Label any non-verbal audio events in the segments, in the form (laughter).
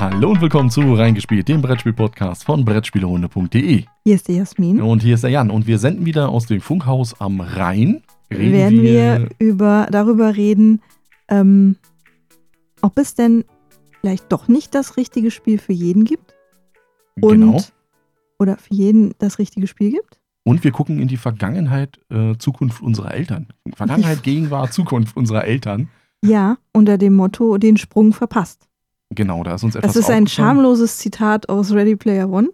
Hallo und willkommen zu Reingespielt, dem Brettspiel-Podcast von Brettspielerhunde.de. Hier ist die Jasmin. Und hier ist der Jan und wir senden wieder aus dem Funkhaus am Rhein. Reden werden wir, über, darüber reden, ähm, ob es denn vielleicht doch nicht das richtige Spiel für jeden gibt. Und, genau. Oder für jeden das richtige Spiel gibt. Und wir gucken in die Vergangenheit, äh, Zukunft unserer Eltern. Vergangenheit, (laughs) Gegenwart, Zukunft unserer Eltern. Ja, unter dem Motto, den Sprung verpasst. Genau, da ist uns etwas Das ist ein schamloses Zitat aus Ready Player One.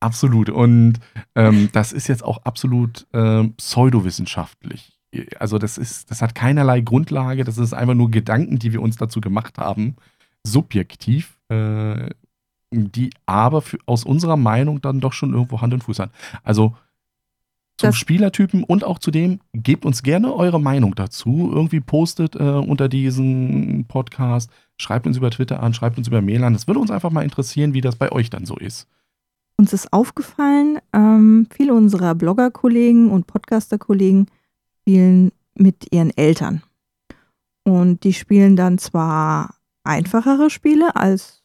Absolut. Und ähm, das ist jetzt auch absolut äh, pseudowissenschaftlich. Also das ist, das hat keinerlei Grundlage, das ist einfach nur Gedanken, die wir uns dazu gemacht haben, subjektiv, äh, die aber für, aus unserer Meinung dann doch schon irgendwo Hand und Fuß haben. Also zum das Spielertypen und auch zu dem, gebt uns gerne eure Meinung dazu. Irgendwie postet äh, unter diesem Podcast, schreibt uns über Twitter an, schreibt uns über Mail an. Das würde uns einfach mal interessieren, wie das bei euch dann so ist. Uns ist aufgefallen, ähm, viele unserer Blogger-Kollegen und Podcaster-Kollegen spielen mit ihren Eltern. Und die spielen dann zwar einfachere Spiele als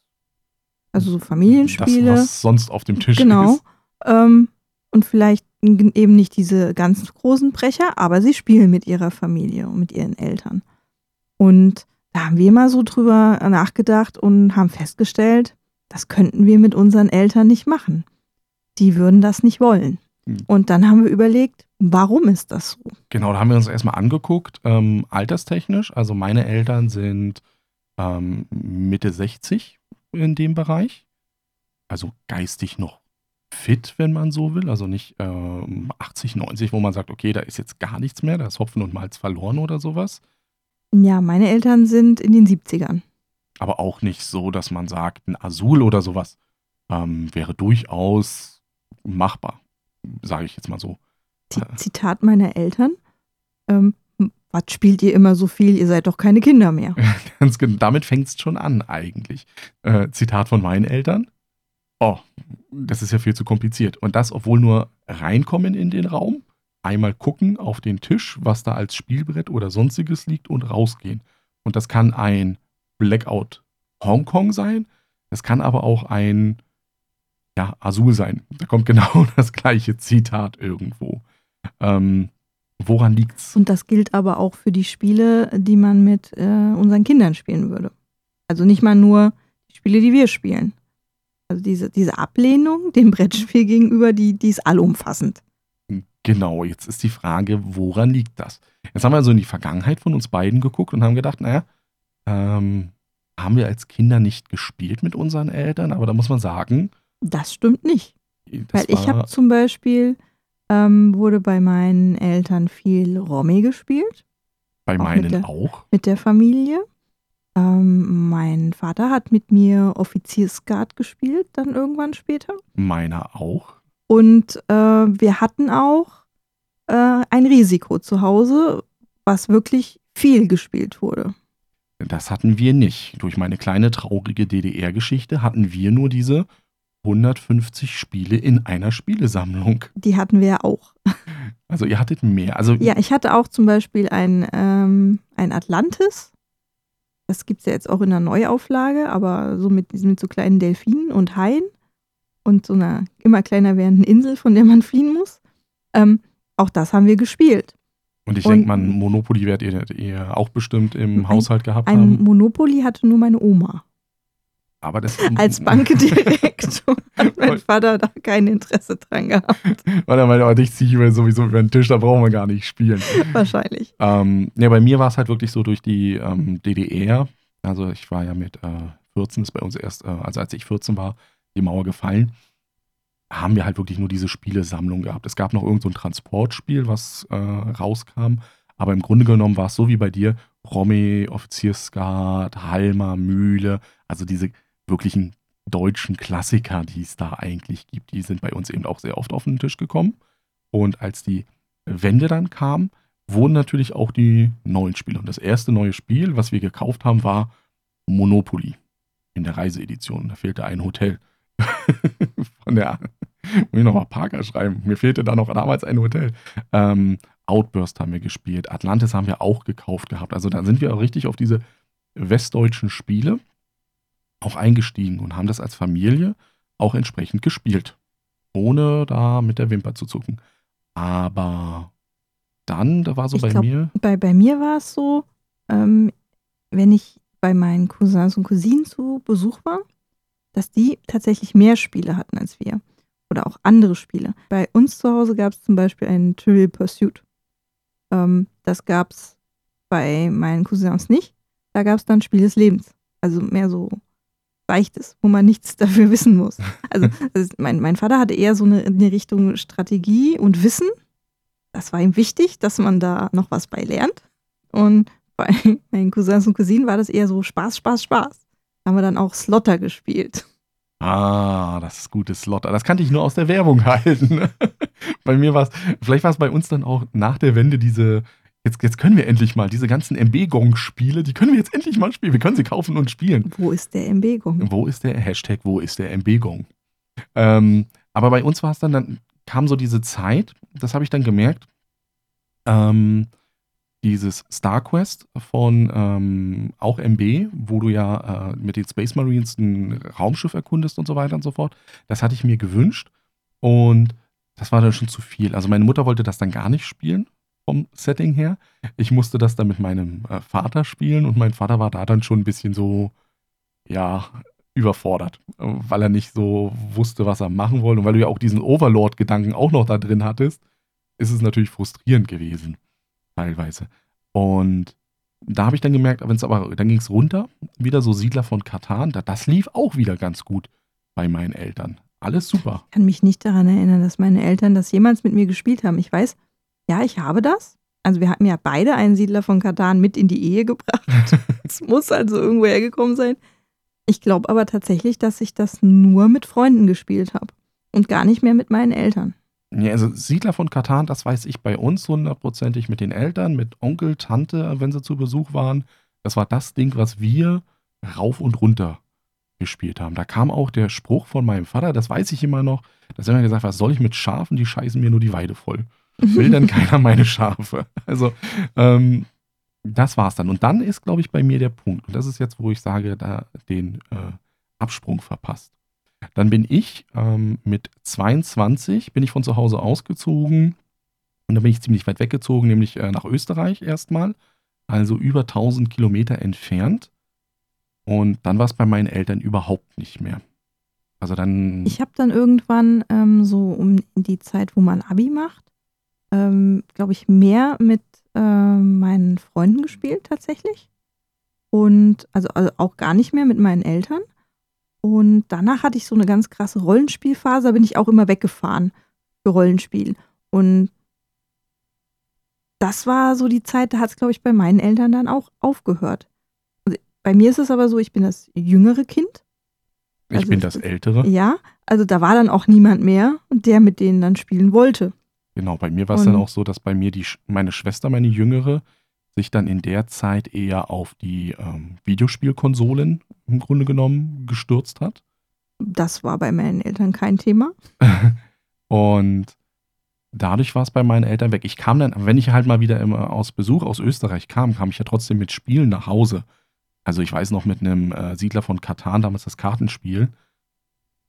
also so Familienspiele. Das, was sonst auf dem Tisch genau, ist. Genau. Ähm, und vielleicht eben nicht diese ganz großen Brecher, aber sie spielen mit ihrer Familie und mit ihren Eltern. Und da haben wir mal so drüber nachgedacht und haben festgestellt, das könnten wir mit unseren Eltern nicht machen. Die würden das nicht wollen. Hm. Und dann haben wir überlegt, warum ist das so? Genau, da haben wir uns erstmal angeguckt, ähm, alterstechnisch. Also meine Eltern sind ähm, Mitte 60 in dem Bereich. Also geistig noch fit, wenn man so will. Also nicht ähm, 80, 90, wo man sagt, okay, da ist jetzt gar nichts mehr, da ist Hopfen und Malz verloren oder sowas. Ja, meine Eltern sind in den 70ern. Aber auch nicht so, dass man sagt, ein Asul oder sowas ähm, wäre durchaus machbar, sage ich jetzt mal so. Zitat meiner Eltern. Ähm, was spielt ihr immer so viel? Ihr seid doch keine Kinder mehr. (laughs) Ganz genau, damit fängt es schon an eigentlich. Äh, Zitat von meinen Eltern oh, das ist ja viel zu kompliziert. Und das, obwohl nur reinkommen in den Raum, einmal gucken auf den Tisch, was da als Spielbrett oder sonstiges liegt und rausgehen. Und das kann ein Blackout Hongkong sein, das kann aber auch ein ja, Azul sein. Da kommt genau (laughs) das gleiche Zitat irgendwo. Ähm, woran liegt's? Und das gilt aber auch für die Spiele, die man mit äh, unseren Kindern spielen würde. Also nicht mal nur die Spiele, die wir spielen. Also diese, diese Ablehnung dem Brettspiel gegenüber, die, die ist allumfassend. Genau, jetzt ist die Frage, woran liegt das? Jetzt haben wir also in die Vergangenheit von uns beiden geguckt und haben gedacht, naja, ähm, haben wir als Kinder nicht gespielt mit unseren Eltern, aber da muss man sagen. Das stimmt nicht. Weil ich habe zum Beispiel, ähm, wurde bei meinen Eltern viel Romy gespielt. Bei meinen mit der, auch? Mit der Familie. Ähm, mein Vater hat mit mir Offiziersguard gespielt, dann irgendwann später. Meiner auch. Und äh, wir hatten auch äh, ein Risiko zu Hause, was wirklich viel gespielt wurde. Das hatten wir nicht. Durch meine kleine traurige DDR-Geschichte hatten wir nur diese 150 Spiele in einer Spielesammlung. Die hatten wir ja auch. Also ihr hattet mehr. Also ja, ich hatte auch zum Beispiel ein, ähm, ein Atlantis das gibt es ja jetzt auch in der Neuauflage, aber so mit, mit so kleinen Delfinen und Haien und so einer immer kleiner werdenden Insel, von der man fliehen muss. Ähm, auch das haben wir gespielt. Und ich denke mal, Monopoly werdet ihr, ihr, auch bestimmt im ein, Haushalt gehabt ein haben. Ein Monopoly hatte nur meine Oma. Aber das (laughs) Als Bankdirektor hat (laughs) mein Vater da kein Interesse dran gehabt. Weil er meinte, oh, dich ziehe ich sowieso über den Tisch, da brauchen wir gar nicht spielen. Wahrscheinlich. Ähm, ja, bei mir war es halt wirklich so durch die ähm, DDR. Also ich war ja mit äh, 14, ist bei uns erst, äh, also als ich 14 war, die Mauer gefallen. Haben wir halt wirklich nur diese Spielesammlung gehabt. Es gab noch irgendein so Transportspiel, was äh, rauskam. Aber im Grunde genommen war es so wie bei dir: Romy, Offiziersguard, Halmer, Mühle, also diese wirklichen deutschen Klassiker, die es da eigentlich gibt, die sind bei uns eben auch sehr oft auf den Tisch gekommen. Und als die Wende dann kam, wurden natürlich auch die neuen Spiele. Und das erste neue Spiel, was wir gekauft haben, war Monopoly in der Reiseedition. Da fehlte ein Hotel. (laughs) Von der, muss ich nochmal Parker schreiben. Mir fehlte da noch damals ein Hotel. Ähm, Outburst haben wir gespielt. Atlantis haben wir auch gekauft gehabt. Also da sind wir auch richtig auf diese westdeutschen Spiele auch eingestiegen und haben das als Familie auch entsprechend gespielt. Ohne da mit der Wimper zu zucken. Aber dann, da war so Ich bei glaub, mir, Bei, bei mir war es so, ähm, wenn ich bei meinen Cousins und Cousinen zu Besuch war, dass die tatsächlich mehr Spiele hatten als wir. Oder auch andere Spiele. Bei uns zu Hause gab es zum Beispiel einen Trivial Pursuit. Ähm, das gab es bei meinen Cousins nicht. Da gab es dann Spiel des Lebens. Also mehr so Leichtes, wo man nichts dafür wissen muss. Also, also mein, mein Vater hatte eher so eine, eine Richtung Strategie und Wissen. Das war ihm wichtig, dass man da noch was bei lernt. Und bei (laughs) meinen Cousins und Cousinen war das eher so Spaß, Spaß, Spaß. Da haben wir dann auch Slotter gespielt. ah, das ist gutes Slotter. Das kannte ich nur aus der Werbung (laughs) halten. bei mir war es, vielleicht war es bei uns dann auch nach der Wende diese, jetzt, jetzt können wir endlich mal diese ganzen MB-Gong-Spiele, die können wir jetzt endlich mal spielen. Wir können sie kaufen und spielen. Wo ist der MB-Gong? Wo ist der Hashtag, wo ist der MB-Gong? Ähm, aber bei uns war es dann, dann kam so diese Zeit, das habe ich dann gemerkt, ähm, dieses Star Quest von ähm, auch MB, wo du ja äh, mit den Space Marines ein Raumschiff erkundest und so weiter und so fort, das hatte ich mir gewünscht und das war dann schon zu viel. Also meine Mutter wollte das dann gar nicht spielen vom Setting her. Ich musste das dann mit meinem äh, Vater spielen und mein Vater war da dann schon ein bisschen so, ja, überfordert, weil er nicht so wusste, was er machen wollte. Und weil du ja auch diesen Overlord-Gedanken auch noch da drin hattest, ist es natürlich frustrierend gewesen, teilweise. Und da habe ich dann gemerkt, wenn's aber, dann ging es runter, wieder so Siedler von Katan, da, das lief auch wieder ganz gut bei meinen Eltern. Alles super. Ich kann mich nicht daran erinnern, dass meine Eltern das jemals mit mir gespielt haben. Ich weiß, ja, ich habe das. Also wir hatten ja beide einen Siedler von Katan mit in die Ehe gebracht. (laughs) Es muss also irgendwo hergekommen sein. Ich glaube aber tatsächlich, dass ich das nur mit Freunden gespielt habe und gar nicht mehr mit meinen Eltern. Ja, also Siedler von Katan, das weiß ich bei uns hundertprozentig mit den Eltern, mit Onkel, Tante, wenn sie zu Besuch waren. Das war das Ding, was wir rauf und runter gespielt haben. Da kam auch der Spruch von meinem Vater, das weiß ich immer noch, dass er immer gesagt hat, was soll ich mit Schafen, die scheißen mir nur die Weide voll. Will denn keiner meine Schafe? Also, ähm, das war's dann. Und dann ist, glaube ich, bei mir der Punkt. Und das ist jetzt, wo ich sage, da den äh, Absprung verpasst. Dann bin ich ähm, mit 22 bin ich von zu Hause ausgezogen und dann bin ich ziemlich weit weggezogen, nämlich äh, nach Österreich erstmal, also über 1000 Kilometer entfernt. Und dann war es bei meinen Eltern überhaupt nicht mehr. Also dann. Ich habe dann irgendwann ähm, so um die Zeit, wo man Abi macht, ähm, glaube ich, mehr mit äh, meinen Freunden gespielt tatsächlich. Und also, also auch gar nicht mehr mit meinen Eltern. Und danach hatte ich so eine ganz krasse Rollenspielphase, da bin ich auch immer weggefahren für Rollenspiel. Und das war so die Zeit, da hat es, glaube ich, bei meinen Eltern dann auch aufgehört. Also bei mir ist es aber so, ich bin das jüngere Kind. ich also bin das Ältere. Ja, also da war dann auch niemand mehr, der mit denen dann spielen wollte. Genau, bei mir war es dann auch so, dass bei mir die, meine Schwester, meine Jüngere, sich dann in der Zeit eher auf die ähm, Videospielkonsolen im Grunde genommen gestürzt hat. Das war bei meinen Eltern kein Thema. (laughs) Und dadurch war es bei meinen Eltern weg. Ich kam dann, wenn ich halt mal wieder immer aus Besuch aus Österreich kam, kam ich ja trotzdem mit Spielen nach Hause. Also ich weiß noch mit einem äh, Siedler von Katan, damals das Kartenspiel.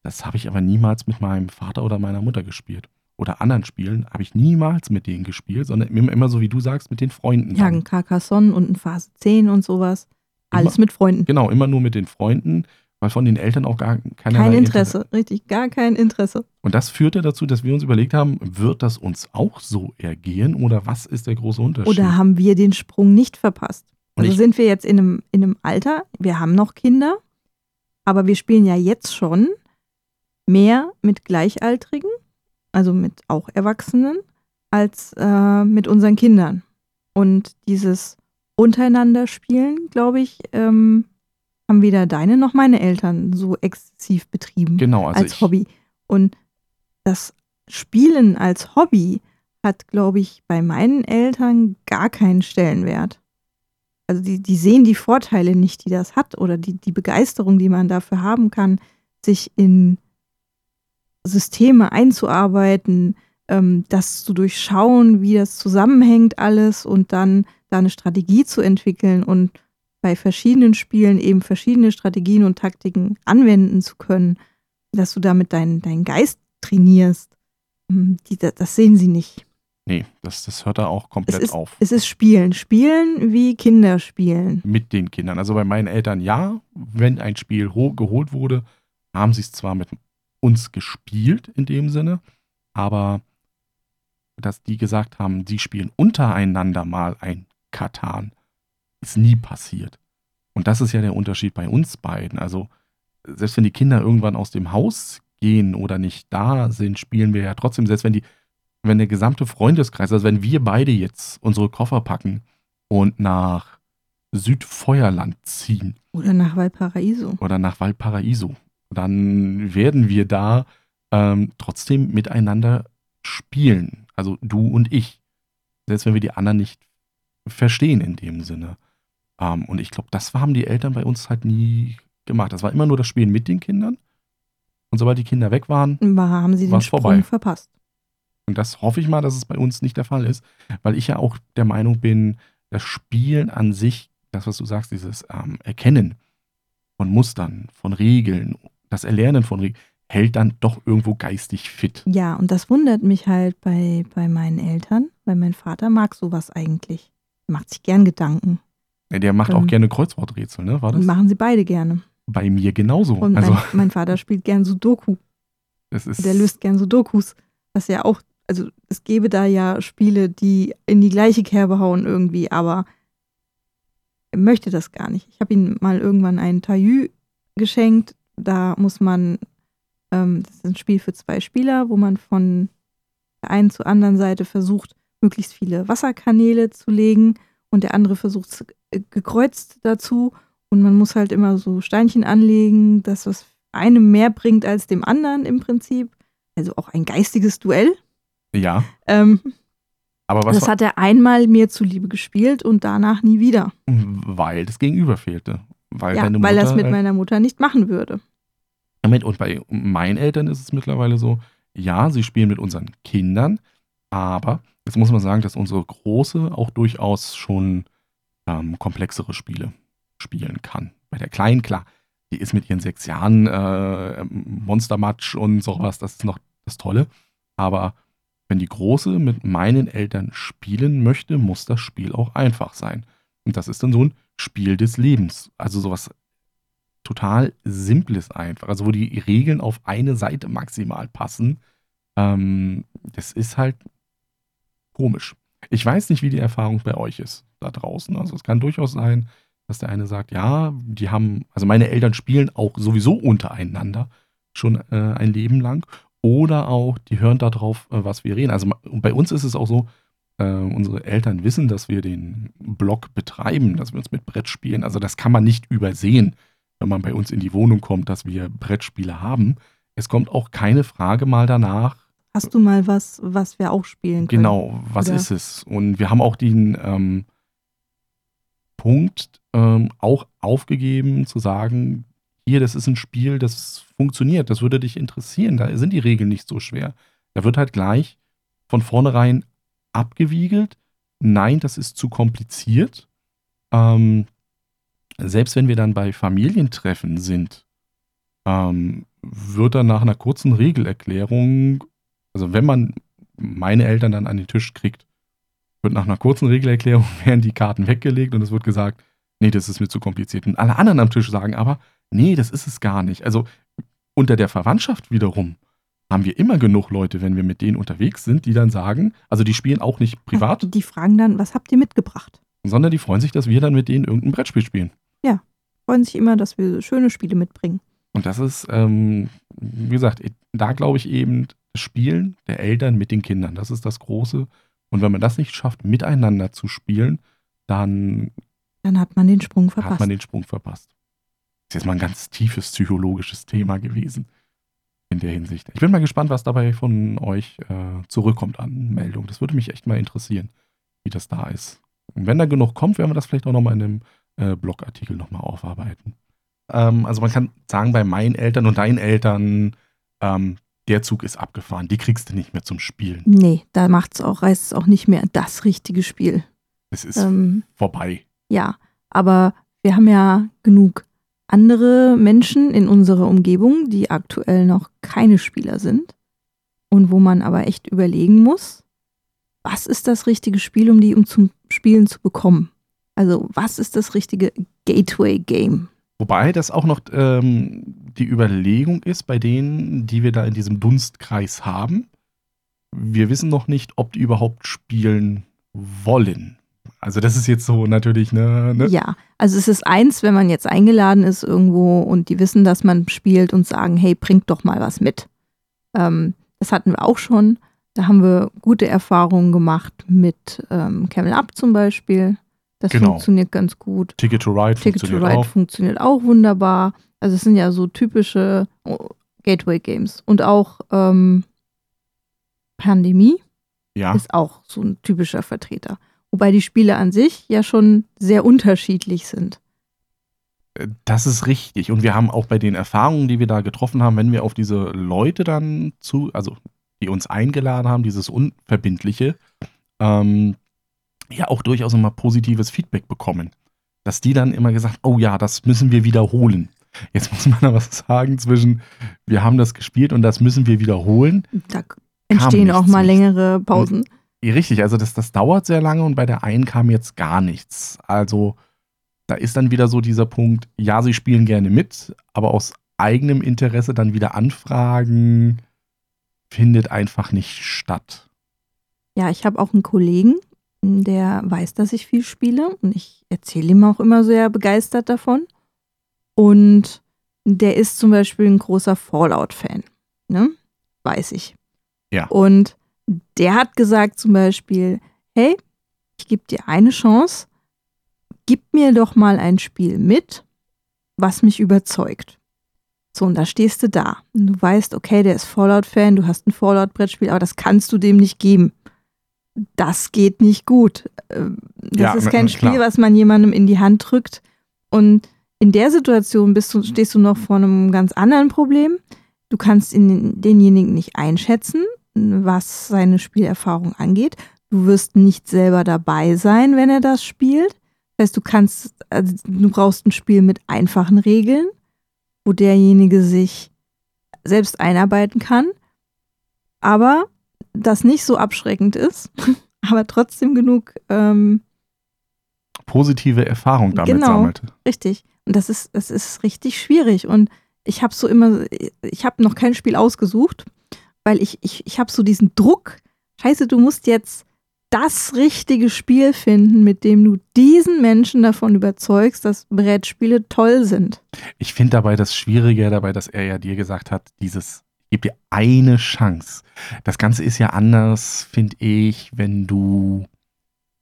Das habe ich aber niemals mit meinem Vater oder meiner Mutter gespielt. Oder anderen Spielen habe ich niemals mit denen gespielt, sondern immer, immer so, wie du sagst, mit den Freunden. Ja, ein Carcassonne und ein Phase 10 und sowas. Alles mit Freunden. Genau, immer nur mit den Freunden, weil von den Eltern auch gar keiner Kein Interesse, richtig, gar kein Interesse. Und das führte dazu, dass wir uns überlegt haben, wird das uns auch so ergehen oder was ist der große Unterschied? Oder haben wir den Sprung nicht verpasst? Und Also sind wir jetzt in einem, in einem Alter, wir haben noch Kinder, aber wir spielen ja jetzt schon mehr mit Gleichaltrigen, also mit auch Erwachsenen, als äh, mit unseren Kindern. Und dieses untereinander spielen, glaube ich, ähm, haben weder deine noch meine Eltern so exzessiv betrieben genau, also als Hobby. Und das Spielen als Hobby hat, glaube ich, bei meinen Eltern gar keinen Stellenwert. Also die, die sehen die Vorteile nicht, die das hat oder die, die Begeisterung, die man dafür haben kann, sich in Systeme einzuarbeiten, ähm, das zu durchschauen, wie das zusammenhängt alles und dann da eine Strategie zu entwickeln und bei verschiedenen Spielen eben verschiedene Strategien und Taktiken anwenden zu können, dass du damit deinen, deinen Geist trainierst, hm, die, das sehen sie nicht. Nee, das, das hört da auch komplett es ist, auf. Es ist Spielen. Spielen wie Kinder spielen. Mit den Kindern. Also bei meinen Eltern ja, wenn ein Spiel geholt wurde, haben sie es zwar mit uns gespielt in dem Sinne, aber dass die gesagt haben, sie spielen untereinander mal ein Katan, ist nie passiert. Und das ist ja der Unterschied bei uns beiden. Also selbst wenn die Kinder irgendwann aus dem Haus gehen oder nicht da sind, spielen wir ja trotzdem, selbst wenn die wenn der gesamte Freundeskreis, also wenn wir beide jetzt unsere Koffer packen und nach Südfeuerland ziehen. Oder nach Valparaiso. Oder nach Valparaiso. Dann werden wir da ähm, trotzdem miteinander spielen. Also du und ich. Selbst wenn wir die anderen nicht verstehen in dem Sinne. Ähm, und ich glaube, das haben die Eltern bei uns halt nie gemacht. Das war immer nur das Spielen mit den Kindern. Und sobald die Kinder weg waren, war, haben sie den Sprung vorbei. verpasst. Und das hoffe ich mal, dass es bei uns nicht der Fall ist, weil ich ja auch der Meinung bin, das Spielen an sich, das, was du sagst, dieses ähm, Erkennen von Mustern, von Regeln, das Erlernen von Regeln, hält dann doch irgendwo geistig fit. Ja, und das wundert mich halt bei, bei meinen Eltern, weil mein Vater mag sowas eigentlich. Er macht sich gern Gedanken. Ja, der macht ähm, auch gerne Kreuzworträtsel, ne? War das? Machen sie beide gerne. Bei mir genauso. Und also, mein, mein Vater spielt gern Sudoku. Das ist der löst gern Sudokus, was ja auch also es gäbe da ja Spiele, die in die gleiche Kerbe hauen irgendwie, aber er möchte das gar nicht. Ich habe ihm mal irgendwann einen Taillü geschenkt. Da muss man, ähm, das ist ein Spiel für zwei Spieler, wo man von der einen zur anderen Seite versucht, möglichst viele Wasserkanäle zu legen und der andere versucht gekreuzt dazu und man muss halt immer so Steinchen anlegen, dass was einem mehr bringt als dem anderen im Prinzip. Also auch ein geistiges Duell. Ja. Ähm, aber was das hat er einmal mir zuliebe gespielt und danach nie wieder. Weil das Gegenüber fehlte. Weil, ja, weil er es mit meiner Mutter nicht machen würde. Und bei meinen Eltern ist es mittlerweile so, ja, sie spielen mit unseren Kindern, aber jetzt muss man sagen, dass unsere Große auch durchaus schon ähm, komplexere Spiele spielen kann. Bei der Kleinen, klar, die ist mit ihren sechs Jahren äh, Monstermatch und sowas, das ist noch das Tolle. Aber wenn die Große mit meinen Eltern spielen möchte, muss das Spiel auch einfach sein. Und das ist dann so ein Spiel des Lebens. Also sowas total Simples einfach. Also wo die Regeln auf eine Seite maximal passen. Ähm, das ist halt komisch. Ich weiß nicht, wie die Erfahrung bei euch ist da draußen. Also es kann durchaus sein, dass der eine sagt, ja, die haben, also meine Eltern spielen auch sowieso untereinander schon äh, ein Leben lang oder auch, die hören darauf, äh, was wir reden. Also bei uns ist es auch so, äh, unsere Eltern wissen, dass wir den Blog betreiben, dass wir uns mit Brettspielen, also das kann man nicht übersehen, wenn man bei uns in die Wohnung kommt, dass wir Brettspiele haben. Es kommt auch keine Frage mal danach. Hast du mal was, was wir auch spielen können? Genau, was Oder? ist es? Und wir haben auch den ähm, Punkt ähm, auch aufgegeben zu sagen, hier, das ist ein Spiel, das funktioniert, das würde dich interessieren, da sind die Regeln nicht so schwer. Da wird halt gleich von vornherein abgewiegelt, nein, das ist zu kompliziert. Ähm, selbst wenn wir dann bei Familientreffen sind, ähm, wird dann nach einer kurzen Regelerklärung, also wenn man meine Eltern dann an den Tisch kriegt, wird nach einer kurzen Regelerklärung (laughs) werden die Karten weggelegt und es wird gesagt, nee, das ist mir zu kompliziert. Und alle anderen am Tisch sagen aber, nee, das ist es gar nicht. Also unter der Verwandtschaft wiederum haben wir immer genug Leute, wenn wir mit denen unterwegs sind, die dann sagen, also die spielen auch nicht privat. Die fragen dann, was habt ihr mitgebracht? Sondern die freuen sich, dass wir dann mit denen irgendein Brettspiel spielen. Ja, freuen sich immer, dass wir schöne Spiele mitbringen. Und das ist, ähm, wie gesagt, da glaube ich eben, das Spielen der Eltern mit den Kindern, das ist das Große. Und wenn man das nicht schafft, miteinander zu spielen, dann dann hat man den Sprung verpasst. Hat man den Sprung verpasst. Das ist jetzt mal ein ganz tiefes psychologisches Thema gewesen in der Hinsicht. Ich bin mal gespannt, was dabei von euch äh, zurückkommt an Meldungen. Das würde mich echt mal interessieren, wie das da ist. Und wenn da genug kommt, werden wir das vielleicht auch nochmal in einem äh, Blogartikel nochmal aufarbeiten. Ähm, also man kann sagen, bei meinen Eltern und deinen Eltern, ähm, der Zug ist abgefahren. Die kriegst du nicht mehr zum Spielen. Nee, da macht es auch, heißt es auch nicht mehr das richtige Spiel. Es ist ähm, vorbei. Ja, aber wir haben ja genug andere Menschen in unserer Umgebung, die aktuell noch keine Spieler sind und wo man aber echt überlegen muss, was ist das richtige Spiel, um die um zum Spielen zu bekommen? Also was ist das richtige Gateway-Game? Wobei das auch noch ähm, die Überlegung ist bei denen, die wir da in diesem Dunstkreis haben. Wir wissen noch nicht, ob die überhaupt spielen wollen. Also das ist jetzt so natürlich, ne, ne? Ja, also es ist eins, wenn man jetzt eingeladen ist irgendwo und die wissen, dass man spielt und sagen, hey, bringt doch mal was mit. Ähm, das hatten wir auch schon. Da haben wir gute Erfahrungen gemacht mit ähm, Camel Up zum Beispiel. Das Genau. funktioniert ganz gut. Ticket to Ride Ticket to funktioniert Ride auch. funktioniert auch wunderbar. Also es sind ja so typische oh, Gateway-Games. Und auch ähm, Pandemie Ja, ist auch so ein typischer Vertreter. Wobei die Spiele an sich ja schon sehr unterschiedlich sind. das ist richtig. Und wir haben auch bei den Erfahrungen, die wir da getroffen haben, wenn wir auf diese Leute dann zu, also die uns eingeladen haben, dieses Unverbindliche, ähm, ja auch durchaus immer positives Feedback bekommen. Dass die dann immer gesagt, oh ja, das müssen wir wiederholen. Jetzt (laughs) muss man aber sagen, zwischen wir haben das gespielt und das müssen wir wiederholen. Da entstehen auch mal längere Pausen. Richtig, also das, das dauert sehr lange und bei der einen kam jetzt gar nichts. Also da ist dann wieder so dieser Punkt, ja, sie spielen gerne mit, aber aus eigenem Interesse dann wieder anfragen, findet einfach nicht statt. Ja, ich habe auch einen Kollegen, der weiß, dass ich viel spiele und ich erzähle ihm auch immer sehr begeistert davon. Und der ist zum Beispiel ein großer Fallout-Fan. Ne? Weiß ich. Ja. Und der hat gesagt zum Beispiel, hey, ich gebe dir eine Chance, gib mir doch mal ein Spiel mit, was mich überzeugt. So, und da stehst du da. Und du weißt, okay, der ist Fallout-Fan, du hast ein Fallout-Brettspiel, aber das kannst du dem nicht geben. Das geht nicht gut. Ähm, Das Ja, ist kein Spiel, klar. was man jemandem in die Hand drückt. Und in der Situation bist du, stehst du noch vor einem ganz anderen Problem. Du kannst in denjenigen nicht einschätzen, was seine Spielerfahrung angeht. Du wirst nicht selber dabei sein, wenn er das spielt. Das heißt, du kannst, also du brauchst ein Spiel mit einfachen Regeln, wo derjenige sich selbst einarbeiten kann, aber das nicht so abschreckend ist, (laughs) aber trotzdem genug ähm, Positive Erfahrung damit Genau. sammelt. Richtig. Und das ist, das ist richtig schwierig. Und ich habe so immer, ich habe noch kein Spiel ausgesucht, weil ich, ich, ich habe so diesen Druck. Scheiße, du musst jetzt das richtige Spiel finden, mit dem du diesen Menschen davon überzeugst, dass Brettspiele toll sind. Ich finde dabei das Schwierige dabei, dass er ja dir gesagt hat, dieses, gib dir eine Chance. Das Ganze ist ja anders, finde ich, wenn du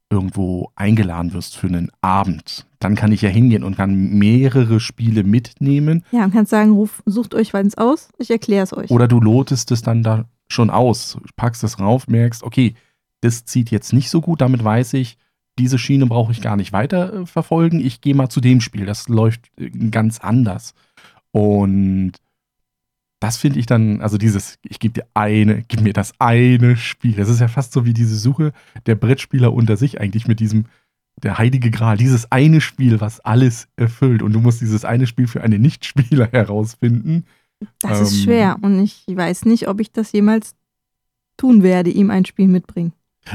irgendwo eingeladen wirst für einen Abend. Dann kann ich ja hingehen und kann mehrere Spiele mitnehmen. Ja, und kannst sagen, ruf, sucht euch eins aus, ich erkläre es euch. Oder du lotest es dann da schon aus, packst es rauf, merkst, okay, das zieht jetzt nicht so gut, damit weiß ich, diese Schiene brauche ich gar nicht weiter äh, verfolgen. Ich gehe mal zu dem Spiel, das läuft äh, ganz anders. Und das finde ich dann, also dieses, ich gebe dir eine, gib mir das eine Spiel. Das ist ja fast so wie diese Suche der Brettspieler unter sich eigentlich mit diesem, der heilige Gral, dieses eine Spiel, was alles erfüllt. Und du musst dieses eine Spiel für einen Nichtspieler (laughs) herausfinden. das ist ähm, schwer und ich weiß nicht, ob ich das jemals tun werde, ihm ein Spiel mitbringen.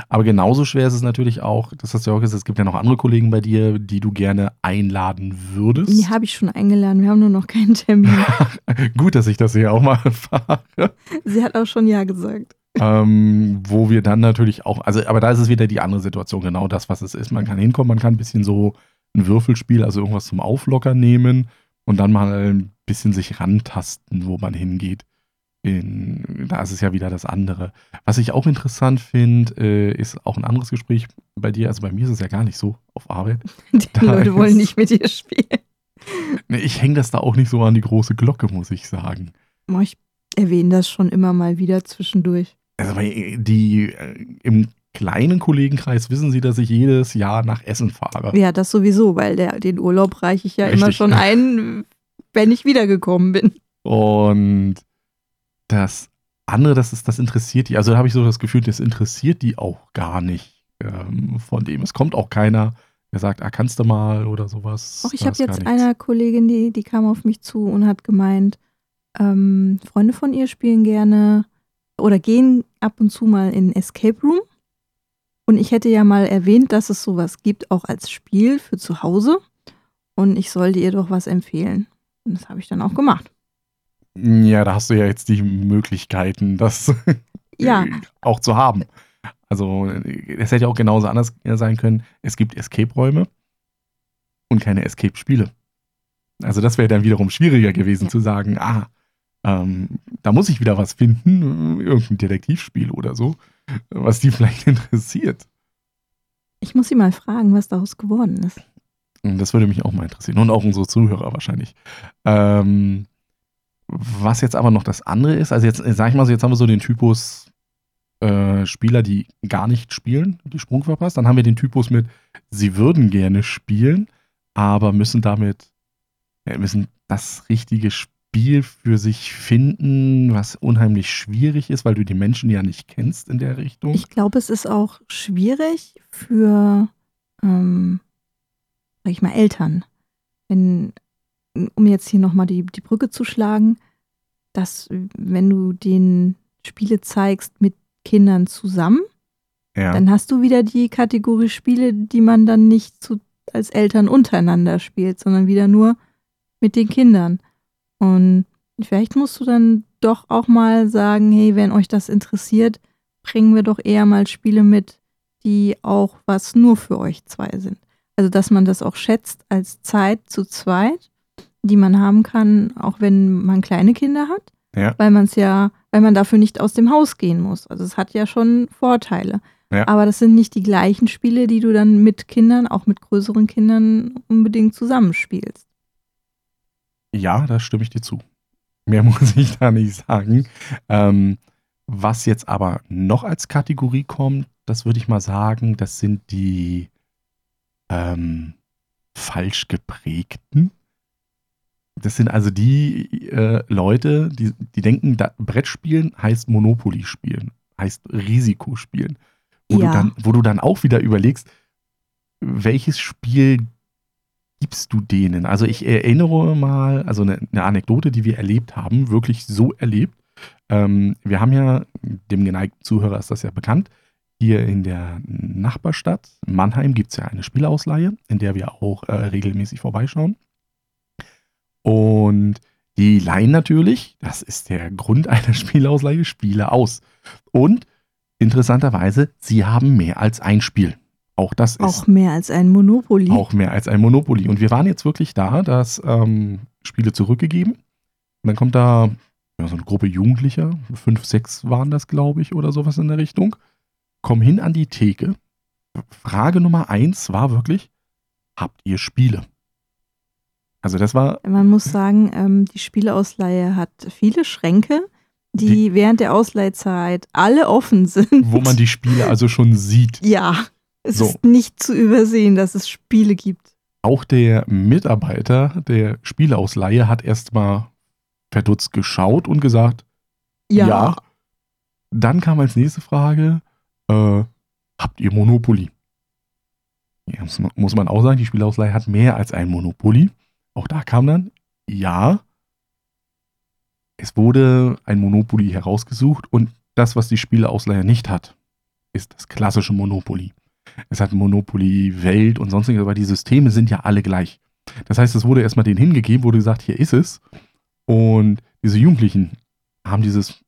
Aber genauso schwer ist es natürlich auch, das hast du ja auch gesagt, es gibt ja noch andere Kollegen bei dir, die du gerne einladen würdest. Die habe ich schon eingeladen, wir haben nur noch keinen Termin. (laughs) Gut, dass ich das hier auch mal (laughs) erfahre. Sie hat auch schon Ja gesagt. Ähm, wo wir dann natürlich auch, also, aber da ist es wieder die andere Situation, genau das, was es ist. Man kann hinkommen, man kann ein bisschen so ein Würfelspiel, also irgendwas zum Auflockern nehmen und dann mal ein bisschen sich rantasten, wo man hingeht. In, da ist es ja wieder das andere. Was ich auch interessant finde, äh, ist auch ein anderes Gespräch bei dir. Also bei mir ist es ja gar nicht so auf Arbeit. (laughs) Die Da Leute wollen ist- nicht mit ihr spielen. (laughs) Nee, Ich hänge das da auch nicht so an die große Glocke, muss ich sagen. Ich erwähne das schon immer mal wieder zwischendurch. Also die äh, im kleinen Kollegenkreis wissen sie, dass ich jedes Jahr nach Essen fahre. Ja, das sowieso, weil der, den Urlaub reiche ich ja immer Richtig. schon ein, wenn ich wiedergekommen bin. Und das andere, das ist, das interessiert die. Also da habe ich so das Gefühl, das interessiert die auch gar nicht. Ähm, von dem. Es kommt auch keiner der sagt, ah, kannst du mal oder sowas. Auch ich habe jetzt einer Kollegin, die, die kam auf mich zu und hat gemeint, ähm, Freunde von ihr spielen gerne oder gehen ab und zu mal in Escape Room. Und ich hätte ja mal erwähnt, dass es sowas gibt, auch als Spiel für zu Hause. Und ich sollte ihr doch was empfehlen. Und das habe ich dann auch gemacht. Ja, da hast du ja jetzt die Möglichkeiten, das (laughs) Ja, (laughs) auch zu haben. Also, es hätte ja auch genauso anders sein können. Es gibt Escape-Räume und keine Escape-Spiele. Also, das wäre dann wiederum schwieriger gewesen Ja. zu sagen, ah, ähm, da muss ich wieder was finden, irgendein Detektivspiel oder so, was die (laughs) vielleicht interessiert. ich muss sie mal fragen, was daraus geworden ist. Und Das würde mich auch mal interessieren. Und auch unsere Zuhörer wahrscheinlich. Ähm, was jetzt aber noch das andere ist, also jetzt, sag ich mal so, jetzt haben wir so den Typus äh, Spieler, die gar nicht spielen, die Sprung verpasst. Dann haben wir den Typus mit, sie würden gerne spielen, aber müssen damit, äh, müssen das richtige Spiel für sich finden, was unheimlich schwierig ist, weil du die Menschen ja nicht kennst in der Richtung. Ich glaube, es ist auch schwierig für, ähm, sag ich mal, Eltern, wenn, um jetzt hier nochmal die, die Brücke zu schlagen, dass wenn du den Spiele zeigst mit Kindern zusammen, ja. dann hast du wieder die Kategorie Spiele, die man dann nicht zu, als Eltern untereinander spielt, sondern wieder nur mit den Kindern. Und vielleicht musst du dann doch auch mal sagen, hey, wenn euch das interessiert, bringen wir doch eher mal Spiele mit, die auch was nur für euch zwei sind. Also, dass man das auch schätzt als Zeit zu zweit, die man haben kann, auch wenn man kleine Kinder hat, Ja. weil man es ja, weil man dafür nicht aus dem Haus gehen muss. Also es hat ja schon Vorteile. Ja. Aber das sind nicht die gleichen Spiele, die du dann mit Kindern, auch mit größeren Kindern unbedingt zusammenspielst. Ja, da stimme ich dir zu. Mehr (laughs) muss ich da nicht sagen. Ähm, was jetzt aber noch als Kategorie kommt, das würde ich mal sagen, das sind die ähm, falsch geprägten. Das sind also die äh, Leute, die, die denken, da, Brettspielen heißt Monopoly spielen, heißt Risiko spielen. Wo, Ja. du dann, wo du dann auch wieder überlegst, welches Spiel gibst du denen? Also ich erinnere mal, also eine, eine Anekdote, die wir erlebt haben, wirklich so erlebt. Ähm, wir haben ja, dem geneigten Zuhörer ist das ja bekannt, hier in der Nachbarstadt Mannheim gibt es ja eine Spielausleihe, in der wir auch äh, regelmäßig vorbeischauen. Und die leihen natürlich, das ist der Grund (laughs) einer Spielausleihe, Spiele aus. Und interessanterweise, sie haben mehr als ein Spiel. Auch das ist Auch mehr als ein Monopoly. auch mehr als ein Monopoly. Und wir waren jetzt wirklich da, dass ähm, Spiele zurückgegeben. Und dann kommt da ja, so eine Gruppe Jugendlicher, fünf, sechs waren das, glaube ich, oder sowas in der Richtung, kommen hin an die Theke. Frage Nummer eins war wirklich, habt ihr Spiele? Also das war, Man muss sagen, ähm, die Spieleausleihe hat viele Schränke, die, während der Ausleihzeit alle offen sind. wo man die Spiele also schon sieht. Ja, es So. ist nicht zu übersehen, dass es Spiele gibt. Auch der Mitarbeiter der Spieleausleihe hat erstmal verdutzt geschaut und gesagt, Ja. Dann kam als nächste Frage, äh, habt ihr Monopoly? Ja, muss, man, muss man auch sagen, die Spielausleihe hat mehr als ein Monopoly. Auch da kam dann, ja, es wurde ein Monopoly herausgesucht und das, was die Spieleausleihe nicht hat, ist das klassische Monopoly. Es hat Monopoly Welt und sonstiges, aber die Systeme sind ja alle gleich. Das heißt, es wurde erstmal denen hingegeben, wurde gesagt, hier ist es. Und diese Jugendlichen haben dieses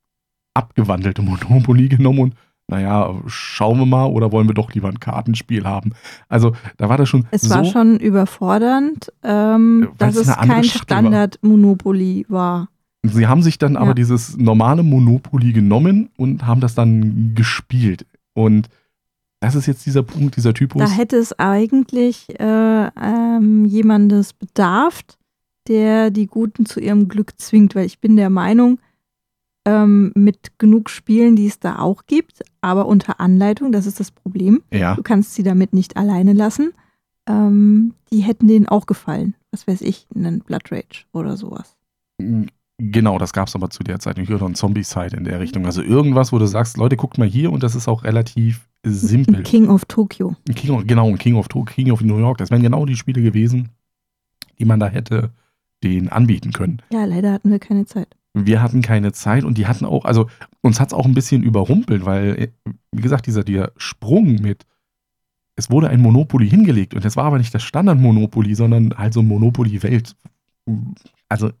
abgewandelte Monopoly genommen und naja, schauen wir mal oder wollen wir doch lieber ein Kartenspiel haben. Also da war das schon Es so, war schon überfordernd, ähm, Äh, dass es kein. Standard-Monopoly war. sie haben sich dann aber Ja. dieses normale Monopoly genommen und haben das dann gespielt. Und das ist jetzt dieser Punkt, dieser Typus. Da hätte es eigentlich äh, ähm, jemandes bedarft, der die Guten zu ihrem Glück zwingt, weil ich bin der Meinung, ähm, mit genug Spielen, die es da auch gibt, aber unter Anleitung, das ist das Problem. ja, Du kannst sie damit nicht alleine lassen. Ähm, die hätten denen auch gefallen. Was weiß ich, einen Blood Rage oder sowas. Genau, das gab es aber zu der Zeit nicht. Oder ein Zombie-Side in der Richtung. Also irgendwas, wo du sagst, Leute, guckt mal hier und das ist auch relativ simpel. King of Tokyo. King of, genau, King of Tokyo, King of New York. Das wären genau die Spiele gewesen, die man da hätte den anbieten können. Ja, leider hatten wir keine Zeit. Wir hatten keine Zeit und die hatten auch, also uns hat es auch ein bisschen überrumpelt, weil, wie gesagt, dieser, dieser Sprung mit, es wurde ein Monopoly hingelegt und das war aber nicht das Standard-Monopoly, sondern halt so ein Monopoly-Welt. Also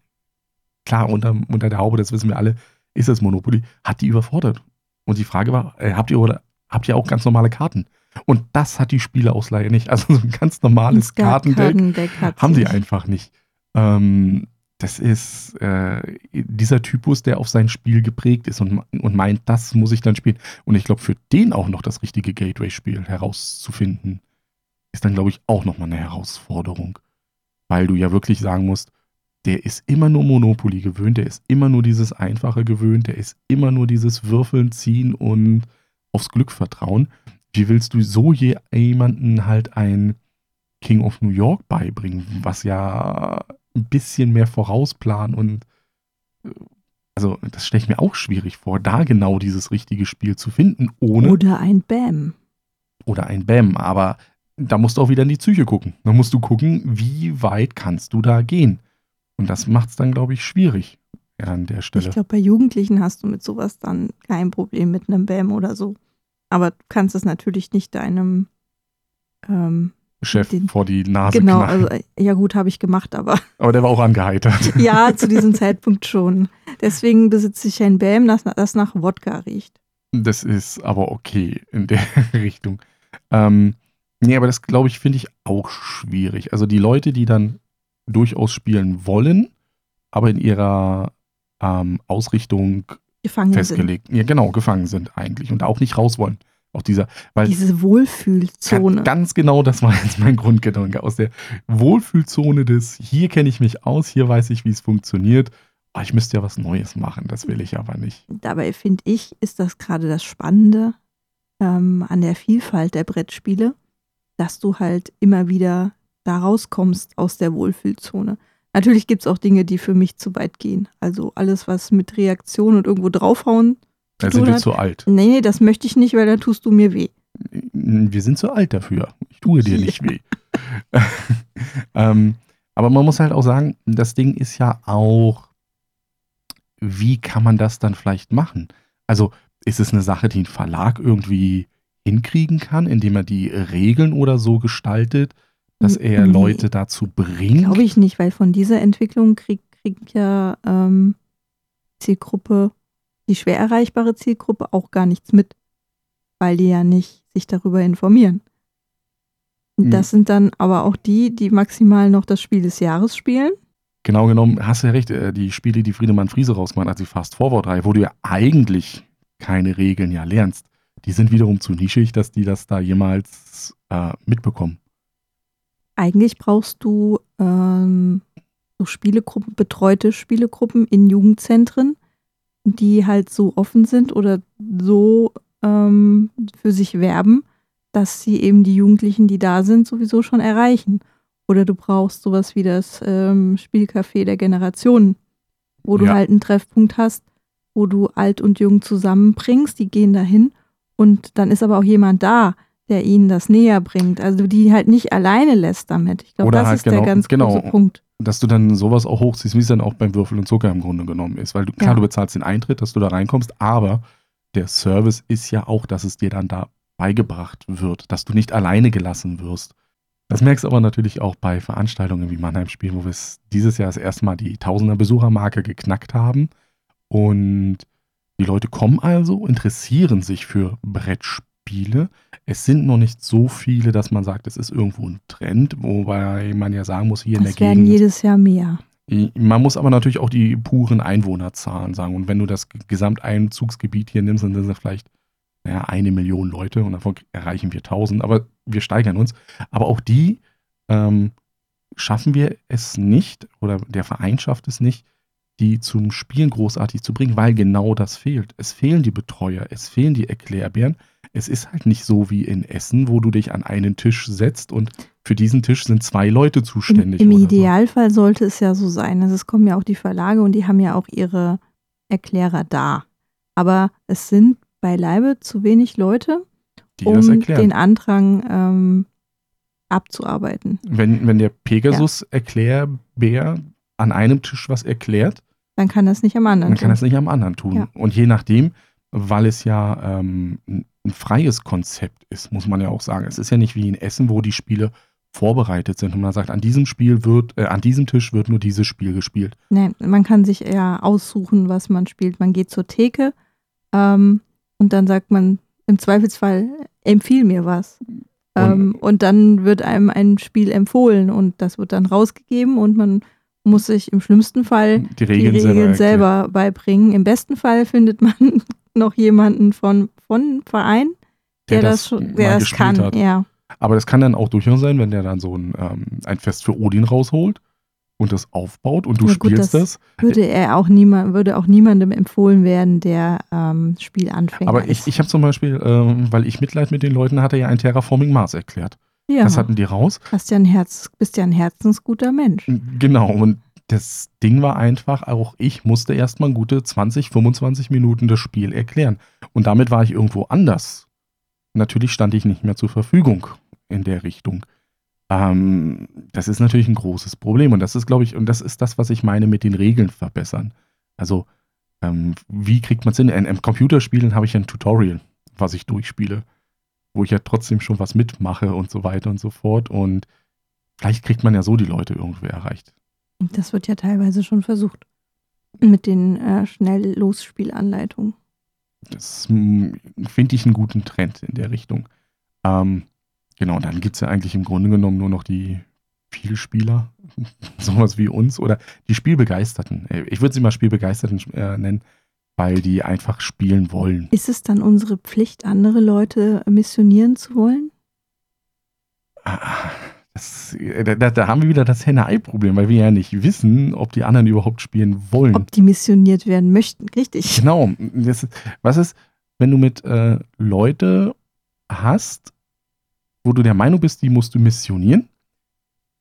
klar, unter, unter der Haube, das wissen wir alle, ist das Monopoly, hat die überfordert. Und die Frage war, äh, habt ihr oder habt ihr auch ganz normale Karten? Und das hat die Spieleausleihe nicht. Also so ein ganz normales Kartendeck, Kartendeck haben sie einfach nicht. Ähm, das ist äh, dieser Typus, der auf sein Spiel geprägt ist und, und meint, das muss ich dann spielen. Und ich glaube, für den auch noch das richtige Gateway-Spiel herauszufinden, ist dann, glaube ich, auch nochmal eine Herausforderung. Weil du ja wirklich sagen musst, der ist immer nur Monopoly gewöhnt, der ist immer nur dieses Einfache gewöhnt, der ist immer nur dieses Würfeln, Ziehen und aufs Glück vertrauen. Wie willst du so jemanden halt ein King of New York beibringen, was ja ein bisschen mehr vorausplanen und äh, also das stelle ich mir auch schwierig vor, da genau dieses richtige Spiel zu finden, ohne. Oder ein Bam. Oder ein Bam, aber da musst du auch wieder in die Psyche gucken. Da musst du gucken, wie weit kannst du da gehen. Und das macht es dann, glaube ich, schwierig an der Stelle. Ich glaube, bei Jugendlichen hast du mit sowas dann kein Problem mit einem Bam oder so. Aber du kannst es natürlich nicht deinem ähm, Chef den, vor die Nase Genau, knallen. also ja gut, habe ich gemacht, aber. (laughs) Aber der war auch angeheitert. (laughs) ja, zu diesem Zeitpunkt schon. Deswegen besitze ich ein Bam, das, das nach Wodka riecht. Das ist aber okay in der (laughs) Richtung. Ähm, nee, aber das glaube ich, finde ich auch schwierig. Also die Leute, die dann durchaus spielen wollen, aber in ihrer ähm, Ausrichtung gefangen festgelegt. Sind. Ja, genau, gefangen sind eigentlich und auch nicht raus wollen. Auch dieser, weil Diese Wohlfühlzone. Ganz genau, das war jetzt mein Grundgedanke. Aus der Wohlfühlzone des, hier kenne ich mich aus, hier weiß ich, wie es funktioniert. Oh, ich müsste ja was Neues machen, das will ich aber nicht. Dabei finde ich, ist das gerade das Spannende ähm, an der Vielfalt der Brettspiele, dass du halt immer wieder da rauskommst aus der Wohlfühlzone. Natürlich gibt es auch Dinge, die für mich zu weit gehen. Also alles, was mit Reaktion und irgendwo draufhauen da sind wir zu alt. Nee, das möchte ich nicht, weil dann tust du mir weh. Wir sind zu alt dafür. Ich tue dir nicht (laughs) weh. (laughs) ähm, aber man muss halt auch sagen, das Ding ist ja auch, wie kann man das dann vielleicht machen? Also ist es eine Sache, die ein Verlag irgendwie hinkriegen kann, indem er die Regeln oder so gestaltet, dass er nee, Leute dazu bringt? Glaube ich nicht, weil von dieser Entwicklung kriegt krieg ja ähm, Zielgruppe die schwer erreichbare Zielgruppe auch gar nichts mit, weil die ja nicht sich darüber informieren. Mhm. Das sind dann aber auch die, die maximal noch das Spiel des Jahres spielen. Genau genommen, hast du ja recht, äh, die Spiele, die Friedemann Friese rausgemacht hat, die Fast-Forward-Reihe, wo du ja eigentlich keine Regeln ja lernst, die sind wiederum zu nischig, dass die das da jemals äh, mitbekommen. Eigentlich brauchst du ähm, so Spielegruppen, betreute Spielegruppen in Jugendzentren, die halt so offen sind oder so ähm, für sich werben, dass sie eben die Jugendlichen, die da sind, sowieso schon erreichen. Oder du brauchst sowas wie das ähm, Spielcafé der Generationen, wo du ja. halt einen Treffpunkt hast, wo du alt und jung zusammenbringst, die gehen dahin und dann ist aber auch jemand da, der ihnen das näher bringt. Also die halt nicht alleine lässt damit. Ich glaube, das halt ist genau, der ganz genau, große Punkt dass du dann sowas auch hochziehst, wie es dann auch beim Würfel und Zucker im Grunde genommen ist. Weil du, klar, ja. du bezahlst den Eintritt, dass du da reinkommst, aber der Service ist ja auch, dass es dir dann da beigebracht wird, dass du nicht alleine gelassen wirst. Das merkst du aber natürlich auch bei Veranstaltungen wie Mannheim Spiel, wo wir es dieses Jahr das erste Mal die Tausender Besuchermarke geknackt haben. Und die Leute kommen also, interessieren sich für Brettspiele, es sind noch nicht so viele, dass man sagt, es ist irgendwo ein Trend, wobei man ja sagen muss, hier das in der werden jedes Jahr mehr. Man muss aber natürlich auch die puren Einwohnerzahlen sagen. Und wenn du das Gesamteinzugsgebiet hier nimmst, dann sind es vielleicht naja, eine Million Leute und davon erreichen wir tausend, aber wir steigern uns. Aber auch die ähm, schaffen wir es nicht oder der Verein schafft es nicht, die zum Spielen großartig zu bringen, weil genau das fehlt. Es fehlen die Betreuer, es fehlen die Erklärbären es ist halt nicht so wie in Essen, wo du dich an einen Tisch setzt und für diesen Tisch sind zwei Leute zuständig. Im, im Idealfall so. sollte es ja so sein. Also es kommen ja auch die Verlage und die haben ja auch ihre Erklärer da. Aber es sind beileibe zu wenig Leute Die um den Andrang ähm, abzuarbeiten. Wenn, wenn der Pegasus-Erklärbär an einem Tisch was erklärt, Dann kann das nicht am anderen. dann kann tun. nicht am anderen tun. Ja. Und je nachdem, weil es ja ähm, ein freies Konzept ist, muss man ja auch sagen. Es ist ja nicht wie in Essen, wo die Spiele vorbereitet sind und man sagt, an diesem Spiel wird, äh, an diesem Tisch wird nur dieses Spiel gespielt. Nee, man kann sich eher aussuchen, was man spielt. Man geht zur Theke ähm, und dann sagt man im Zweifelsfall, empfiehl mir was. Ähm, und dann wird einem ein Spiel empfohlen und das wird dann rausgegeben und man muss sich im schlimmsten Fall Die die Regeln, Regeln erklären. selber beibringen. Im besten Fall findet man (laughs) noch jemanden von, von Verein, der, das, schon- der das kann. hat. Ja. Aber das kann dann auch durchaus sein, wenn der dann so ein, ähm, ein Fest für Odin rausholt und das aufbaut und du Ja, gut, spielst das- das. Würde er auch niemand, würde auch niemandem empfohlen werden, der ähm, Spielanfänger Aber ist. ich, ich habe zum Beispiel, ähm, weil ich Mitleid mit den Leuten hatte, ja ein Terraforming Mars erklärt. Ja, Das hatten die raus. hast ja ein Herz, bist ja ein herzensguter Mensch. Genau, und das Ding war einfach, auch ich musste erstmal gute 20, 25 Minuten das Spiel erklären. Und damit war ich irgendwo anders. Natürlich stand ich nicht mehr zur Verfügung in der Richtung. Ähm, das ist natürlich ein großes Problem. Und das ist, glaube ich, und das ist das, was ich meine mit den Regeln verbessern. Also, ähm, wie kriegt man es hin? In, in Computerspielen habe ich ein Tutorial, was ich durchspiele, wo ich ja trotzdem schon was mitmache und so weiter und so fort. Und vielleicht kriegt man ja so die Leute irgendwo erreicht. Und Das wird ja teilweise schon versucht. Mit den äh, Schnell-Losspielanleitungen. Das mm, finde ich einen guten Trend in der Richtung. Ähm, genau, und dann gibt es ja eigentlich im Grunde genommen nur noch die Vielspieler, (laughs) sowas wie uns, oder die Spielbegeisterten. Äh, Ich würde sie mal Spielbegeisterten äh, nennen, weil die einfach spielen wollen. Ist es dann unsere Pflicht, andere Leute missionieren zu wollen? Ah, Das, äh, da, da- haben wir wieder das Henne-Ei-Problem, weil wir ja nicht wissen, ob die anderen überhaupt spielen wollen. Ob die missioniert werden möchten, richtig. Genau. Das, was ist, wenn du mit äh, Leute hast, wo du der Meinung bist, die musst du missionieren?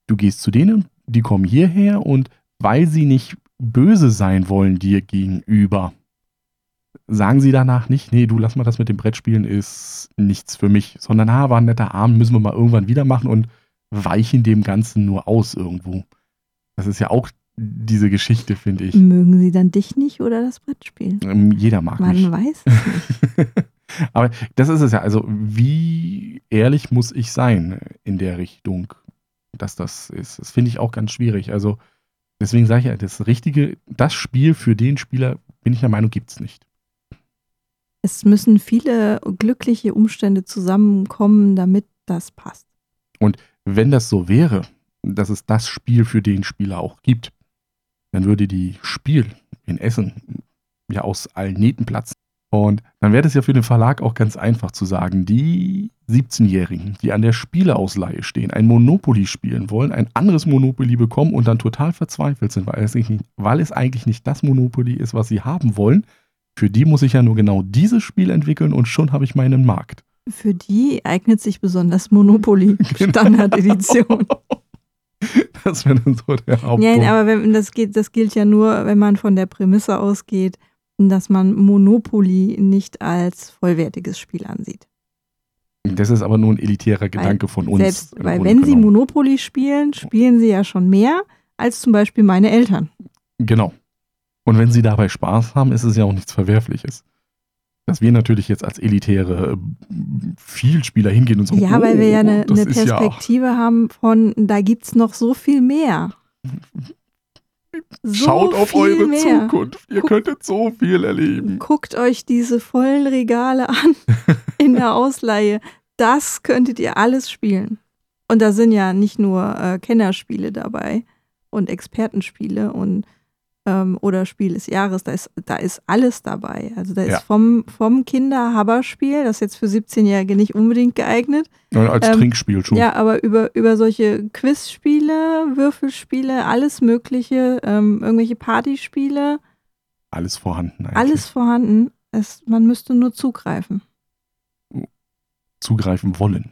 Du gehst zu denen, die kommen hierher und weil sie nicht böse sein wollen dir gegenüber, sagen sie danach nicht, nee, du lass mal das mit dem Brettspielen ist nichts für mich, sondern ah, war ein netter Abend, müssen wir mal irgendwann wieder machen und weichen dem Ganzen nur aus irgendwo. Das ist ja auch diese Geschichte, finde ich. Mögen sie dann dich nicht oder das Brettspiel? Ähm, Jeder mag Man mich. weiß es nicht. (laughs) Aber das ist es ja. Also, wie ehrlich muss ich sein in der Richtung, dass das ist? Das finde ich auch ganz schwierig. Also, deswegen sage ich ja, das richtige, das Spiel für den Spieler, bin ich der Meinung, gibt es nicht. Es müssen viele glückliche Umstände zusammenkommen, damit das passt. Wenn das so wäre, dass es das Spiel für den Spieler auch gibt, dann würde die Spiel in Essen ja aus allen Nähten platzen. Und dann wäre es ja für den Verlag auch ganz einfach zu sagen, die 17-Jährigen, die an der Spieleausleihe stehen, ein Monopoly spielen wollen, ein anderes Monopoly bekommen und dann total verzweifelt sind, weil es, nicht, weil es eigentlich nicht das Monopoly ist, was sie haben wollen, für die muss ich ja nur genau dieses Spiel entwickeln und schon habe ich meinen Markt. Für die eignet sich besonders Monopoly (laughs) Genau. Standardedition. Das wäre dann so der Hauptpunkt. Nein, aber wenn, das, geht, das gilt ja nur, wenn man von der Prämisse ausgeht, dass man Monopoly nicht als vollwertiges Spiel ansieht. Das ist aber nur ein elitärer Gedanke von uns. Selbst, weil wenn sie. Monopoly spielen, spielen sie ja schon mehr als zum Beispiel meine Eltern. Genau. Und wenn sie dabei Spaß haben, ist es ja auch nichts Verwerfliches. Dass wir natürlich jetzt als elitäre äh, Vielspieler hingehen und sagen, Ja, weil wir ja eine, das eine ist ja- Perspektive haben von, da gibt es noch so viel mehr. So Schaut auf eure mehr. Zukunft. Ihr Guck- könntet so viel erleben. Guckt euch diese vollen Regale an (laughs) in der Ausleihe. Das könntet ihr alles spielen. Und da sind ja nicht nur äh, Kennerspiele dabei und Expertenspiele und ähm, oder Spiel des Jahres, da ist, da ist alles dabei. Also da ist Ja. vom, vom Kinder-Haber-Spiel, das ist jetzt für 17-Jährige nicht unbedingt geeignet, Und als Ähm, Trinkspiel schon. Ja, aber über, über solche Quizspiele, Würfelspiele, alles Mögliche, ähm, irgendwelche Partyspiele, Alles vorhanden eigentlich. alles vorhanden. Es, man müsste nur zugreifen. Zugreifen wollen.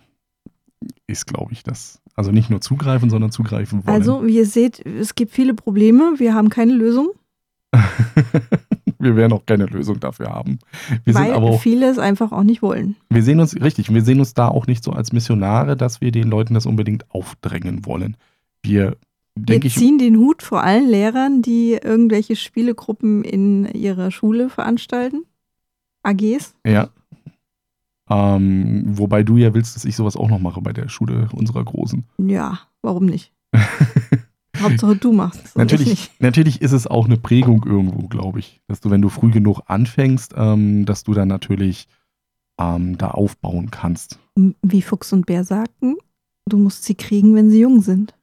Ist, glaube ich, das. Also nicht nur zugreifen, sondern zugreifen wollen. Also, wie ihr seht, es gibt viele Probleme. Wir haben keine Lösung. (laughs) wir werden auch keine Lösung dafür haben. Wir Weil auch, viele es einfach auch nicht wollen. wir sehen uns, richtig, wir sehen uns da auch nicht so als Missionare, dass wir den Leuten das unbedingt aufdrängen wollen. Wir, Wir ich, ziehen den Hut vor allen Lehrern, die irgendwelche Spielegruppen in ihrer Schule veranstalten. AGs. ja. Ähm, wobei du ja willst, dass ich sowas auch noch mache bei der Schule unserer Großen. Ja, warum nicht? (laughs) Hauptsache du machst es. Natürlich, natürlich ist es auch eine Prägung irgendwo, glaube ich. Dass du, wenn du früh genug anfängst, ähm, dass du dann natürlich ähm, da aufbauen kannst. Wie Fuchs und Bär sagten, du musst sie kriegen, wenn sie jung sind.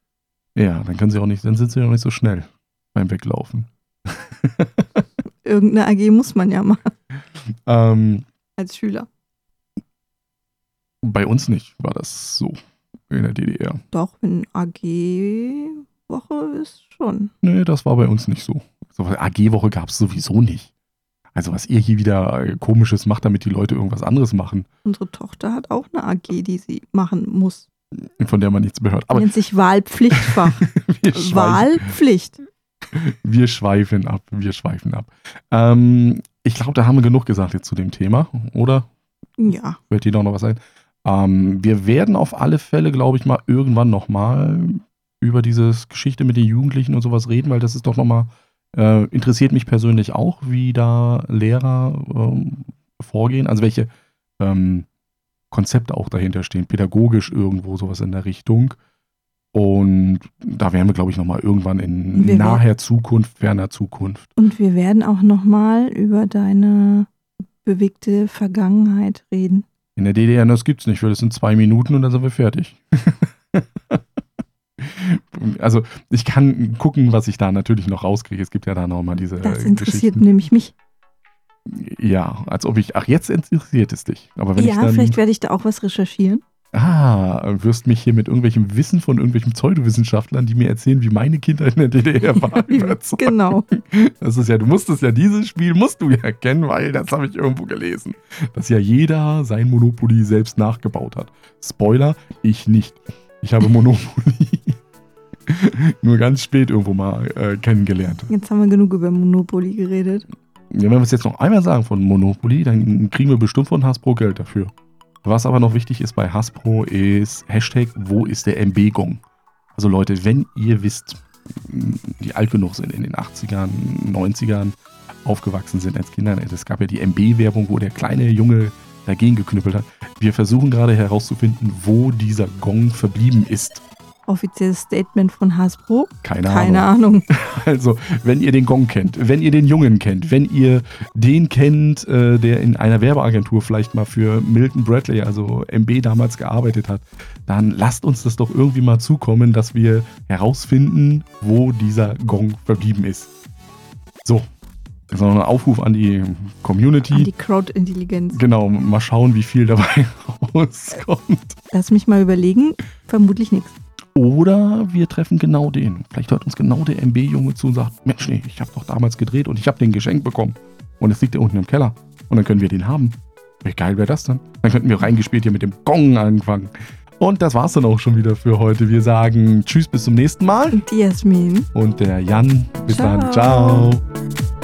Ja, dann können sie auch nicht, dann sind sie auch nicht so schnell beim Weglaufen. (laughs) Irgendeine AG muss man ja machen ähm, als Schüler. Bei uns nicht war das so in der DDR. Doch, wenn AG-Woche ist schon. Nee, das war bei uns nicht so. so AG-Woche gab es sowieso nicht. Also was ihr hier wieder äh, komisches macht, damit die Leute irgendwas anderes machen, Unsere Tochter hat auch eine AG, die sie machen muss. von der man nichts mehr hört. Aber Nennt sich Wahlpflichtfach. (laughs) Wahlpflicht. wir schweifen ab. Wir schweifen ab. Ähm, ich glaube, da haben wir genug gesagt jetzt zu dem Thema, oder? Ja. Fällt dir doch noch was ein? Ähm, wir werden auf alle Fälle, glaube ich, mal irgendwann nochmal über dieses Geschichte mit den Jugendlichen und sowas reden, weil das ist doch nochmal, äh, interessiert mich persönlich auch, wie da Lehrer ähm, vorgehen, also welche ähm, Konzepte auch dahinter stehen, pädagogisch irgendwo sowas in der Richtung. Und da werden wir, glaube ich, nochmal irgendwann in Wir naher Zukunft, ferner Zukunft. Und wir werden auch nochmal über deine bewegte Vergangenheit reden. In der DDR, das gibt's nicht, weil das sind zwei Minuten und dann sind wir fertig. (laughs) also ich kann gucken, was ich da natürlich noch rauskriege. Es gibt ja da nochmal diese Das äh, interessiert Geschichten. nämlich mich. Ja, als ob ich, ach jetzt interessiert es dich. Aber wenn ich Ja, dann, vielleicht werde ich da auch was recherchieren. Ah, wirst mich hier mit irgendwelchem Wissen von irgendwelchen Pseudowissenschaftlern, die mir erzählen, wie meine Kindheit in der DDR war, (laughs) überzeugen. genau. Das ist ja, du musstest ja dieses Spiel, musst du ja kennen, weil das habe ich irgendwo gelesen. Dass ja jeder sein Monopoly selbst nachgebaut hat. Spoiler, ich nicht. Ich habe Monopoly (laughs) nur ganz spät irgendwo mal äh, kennengelernt. Jetzt haben wir genug über Monopoly geredet. Ja, wenn wir es jetzt noch einmal sagen von Monopoly, dann kriegen wir bestimmt von Hasbro Geld dafür. Was aber noch wichtig ist bei Hasbro ist Hashtag, wo ist der MB-Gong? Also Leute, wenn ihr wisst, die alt genug sind in den 80ern, 90ern, aufgewachsen sind als Kinder, es gab ja die MB-Werbung, wo der kleine Junge dagegen geknüppelt hat. Wir versuchen gerade herauszufinden, wo dieser Gong verblieben ist. Offizielles Statement von Hasbro. Keine, Keine Ahnung. Ahnung. (laughs) Also, wenn ihr den Gong kennt, wenn ihr den Jungen kennt, wenn ihr den kennt, äh, der in einer Werbeagentur vielleicht mal für Milton Bradley, also MB damals gearbeitet hat, dann lasst uns das doch irgendwie mal zukommen, dass wir herausfinden, wo dieser Gong verblieben ist. So. Noch ein Aufruf an die Community. An die Crowd-Intelligenz. genau, mal schauen, wie viel dabei (laughs) rauskommt. Lass mich mal überlegen. Vermutlich nichts. Oder wir treffen genau den. Vielleicht hört uns genau der MB-Junge zu und sagt, Mensch, nee, ich habe doch damals gedreht und ich habe den geschenkt bekommen. Und es liegt ja unten im Keller. Und dann können wir den haben. Wie geil wäre das dann? Dann könnten wir reingespielt hier mit dem Gong anfangen. Und das war's dann auch schon wieder für heute. Wir sagen Tschüss, bis zum nächsten Mal. Und die Jasmin. Und der Jan, bis dann. Ciao. Ciao.